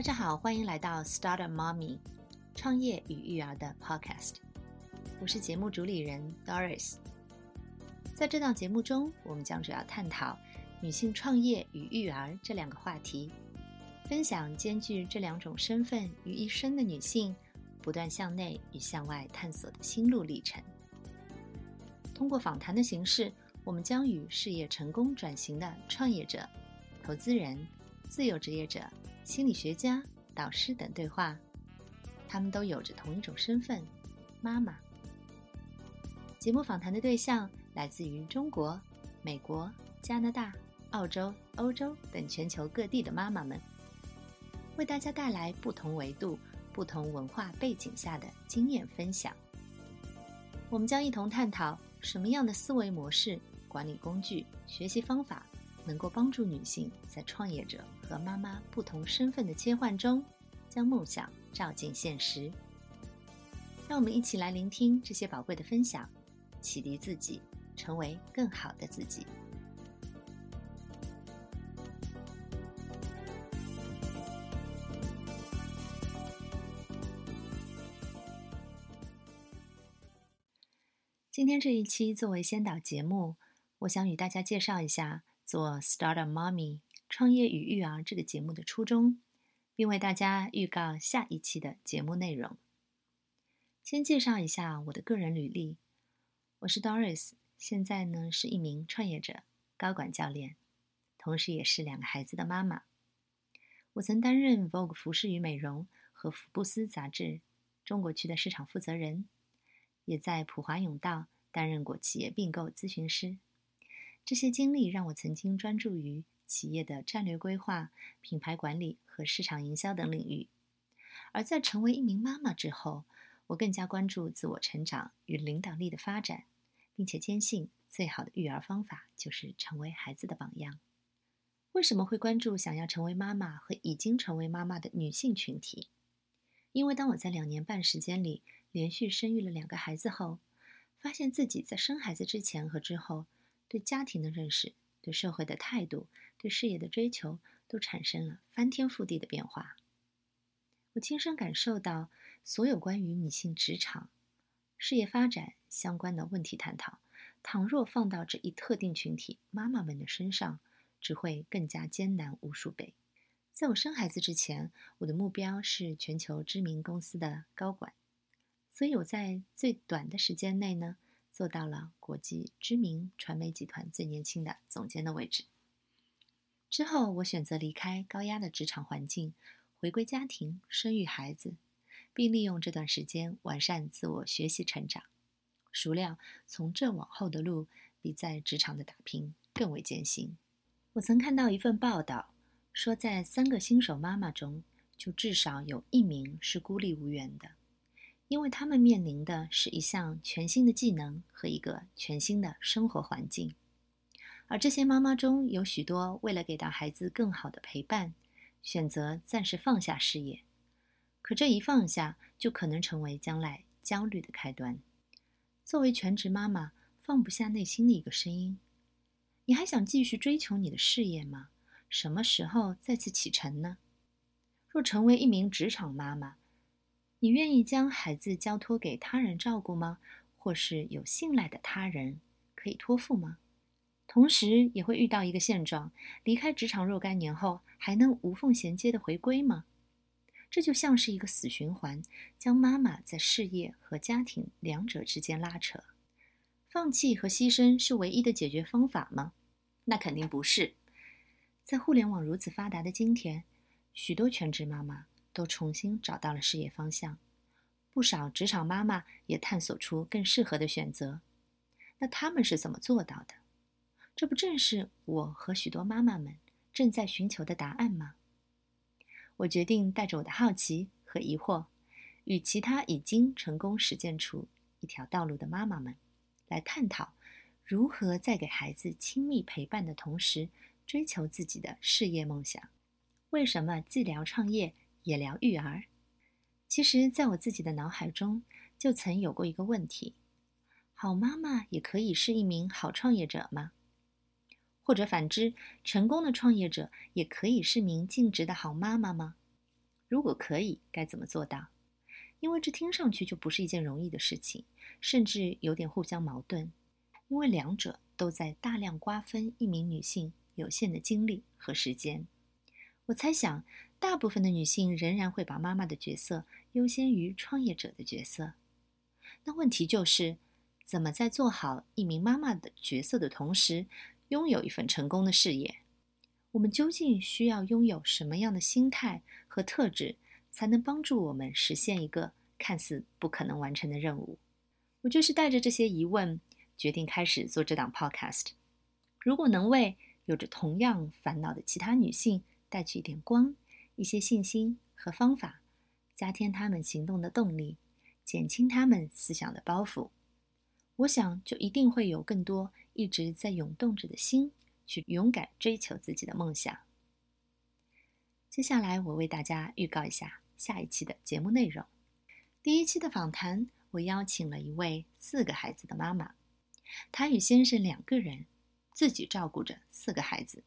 大家好，欢迎来到 Startup Mommy 创业与育儿的 Podcast。我是节目主理人 Doris。在这档节目中，我们将主要探讨女性创业与育儿这两个话题，分享兼具这两种身份于一身的女性不断向内与向外探索的心路历程。通过访谈的形式，我们将与事业成功转型的创业者、投资人、自由职业者。心理学家、导师等对话，他们都有着同一种身份——妈妈。节目访谈的对象来自于中国、美国、加拿大、澳洲、欧洲等全球各地的妈妈们，为大家带来不同维度、不同文化背景下的经验分享。我们将一同探讨什么样的思维模式、管理工具、学习方法。能够帮助女性在创业者和妈妈不同身份的切换中，将梦想照进现实。让我们一起来聆听这些宝贵的分享，启迪自己，成为更好的自己。今天这一期作为先导节目，我想与大家介绍一下。做 Startup Mommy 创业与育儿这个节目的初衷，并为大家预告下一期的节目内容。先介绍一下我的个人履历，我是 Doris，现在呢是一名创业者、高管教练，同时也是两个孩子的妈妈。我曾担任 Vogue 服饰与美容和福布斯杂志中国区的市场负责人，也在普华永道担任过企业并购咨询师。这些经历让我曾经专注于企业的战略规划、品牌管理和市场营销等领域，而在成为一名妈妈之后，我更加关注自我成长与领导力的发展，并且坚信最好的育儿方法就是成为孩子的榜样。为什么会关注想要成为妈妈和已经成为妈妈的女性群体？因为当我在两年半时间里连续生育了两个孩子后，发现自己在生孩子之前和之后。对家庭的认识、对社会的态度、对事业的追求，都产生了翻天覆地的变化。我亲身感受到，所有关于女性职场、事业发展相关的问题探讨，倘若放到这一特定群体妈妈们的身上，只会更加艰难无数倍。在我生孩子之前，我的目标是全球知名公司的高管，所以我在最短的时间内呢。做到了国际知名传媒集团最年轻的总监的位置。之后，我选择离开高压的职场环境，回归家庭，生育孩子，并利用这段时间完善自我学习成长。孰料，从这往后的路比在职场的打拼更为艰辛。我曾看到一份报道，说在三个新手妈妈中，就至少有一名是孤立无援的。因为他们面临的是一项全新的技能和一个全新的生活环境，而这些妈妈中有许多为了给到孩子更好的陪伴，选择暂时放下事业。可这一放下，就可能成为将来焦虑的开端。作为全职妈妈，放不下内心的一个声音：你还想继续追求你的事业吗？什么时候再次启程呢？若成为一名职场妈妈，你愿意将孩子交托给他人照顾吗？或是有信赖的他人可以托付吗？同时也会遇到一个现状：离开职场若干年后，还能无缝衔接的回归吗？这就像是一个死循环，将妈妈在事业和家庭两者之间拉扯。放弃和牺牲是唯一的解决方法吗？那肯定不是。在互联网如此发达的今天，许多全职妈妈。都重新找到了事业方向，不少职场妈妈也探索出更适合的选择。那他们是怎么做到的？这不正是我和许多妈妈们正在寻求的答案吗？我决定带着我的好奇和疑惑，与其他已经成功实践出一条道路的妈妈们，来探讨如何在给孩子亲密陪伴的同时，追求自己的事业梦想。为什么既聊创业？也聊育儿。其实，在我自己的脑海中，就曾有过一个问题：好妈妈也可以是一名好创业者吗？或者反之，成功的创业者也可以是名尽职的好妈妈吗？如果可以，该怎么做到？因为这听上去就不是一件容易的事情，甚至有点互相矛盾，因为两者都在大量瓜分一名女性有限的精力和时间。我猜想，大部分的女性仍然会把妈妈的角色优先于创业者的角色。那问题就是，怎么在做好一名妈妈的角色的同时，拥有一份成功的事业？我们究竟需要拥有什么样的心态和特质，才能帮助我们实现一个看似不可能完成的任务？我就是带着这些疑问，决定开始做这档 Podcast。如果能为有着同样烦恼的其他女性带去一点光、一些信心和方法，加添他们行动的动力，减轻他们思想的包袱，我想就一定会有更多一直在涌动着的心。去勇敢追求自己的梦想。接下来，我为大家预告一下下一期的节目内容。第一期的访谈，我邀请了一位四个孩子的妈妈，她与先生两个人自己照顾着四个孩子，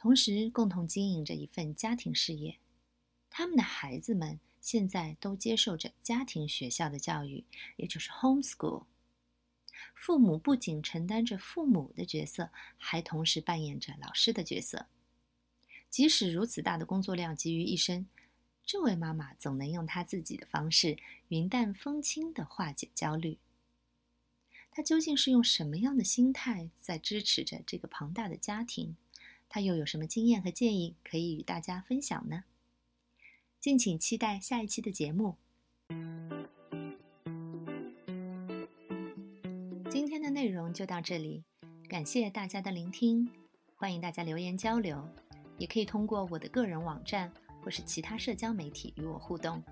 同时共同经营着一份家庭事业。他们的孩子们现在都接受着家庭学校的教育，也就是 homeschool。父母不仅承担着父母的角色，还同时扮演着老师的角色。即使如此大的工作量集于一身，这位妈妈总能用她自己的方式云淡风轻地化解焦虑。她究竟是用什么样的心态在支持着这个庞大的家庭？他又有什么经验和建议可以与大家分享呢？敬请期待下一期的节目。今天的内容就到这里，感谢大家的聆听，欢迎大家留言交流，也可以通过我的个人网站或是其他社交媒体与我互动，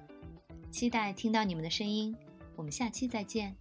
期待听到你们的声音，我们下期再见。